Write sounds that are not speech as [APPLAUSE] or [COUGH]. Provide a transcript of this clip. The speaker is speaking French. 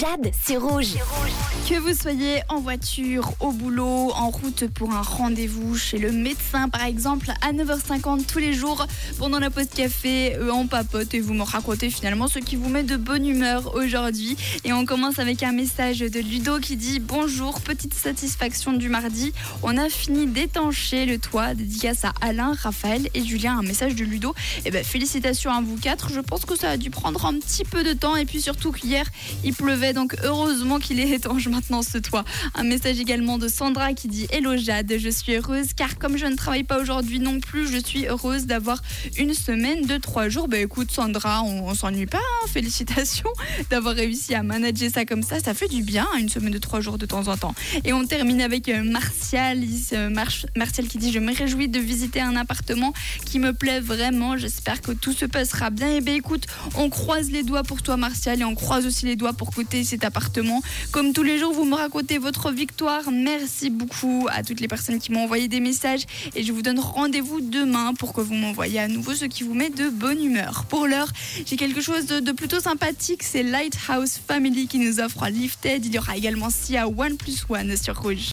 Jade, c'est rouge. Que vous soyez en voiture, au boulot, en route pour un rendez-vous chez le médecin par exemple, à 9h50 tous les jours, pendant la pause café, euh, on papote et vous me racontez finalement ce qui vous met de bonne humeur aujourd'hui. Et on commence avec un message de Ludo qui dit Bonjour, petite satisfaction du mardi, on a fini d'étancher le toit, dédicace à Alain, Raphaël et Julien. Un message de Ludo. Et ben félicitations à vous quatre, je pense que ça a dû prendre un petit peu de temps et puis surtout qu'hier il pleuvait donc heureusement qu'il est étanche maintenant ce toit. Un message également de Sandra qui dit Hello Jade, je suis heureuse car comme je ne travaille pas aujourd'hui non plus, je suis heureuse d'avoir une semaine de trois jours. Bah écoute Sandra, on, s'ennuie pas, hein. félicitations [LAUGHS] d'avoir réussi à manager ça comme ça, ça fait du bien, hein, une semaine de trois jours de temps en temps. Et on termine avec euh, Martial, Martial qui dit je me réjouis de visiter un appartement qui me plaît vraiment, j'espère que tout se passera bien. Et ben écoute, on croise les doigts pour toi Martial et on croise aussi les doigts pour cet appartement. Comme tous les jours, vous me racontez votre victoire. Merci beaucoup à toutes les personnes qui m'ont envoyé des messages et je vous donne rendez-vous demain pour que vous m'envoyiez à nouveau ce qui vous met de bonne humeur. Pour l'heure, j'ai quelque chose de, plutôt sympathique. C'est Lighthouse Family qui nous offre Lifted. Il y aura également Sia One Plus One sur Rouge.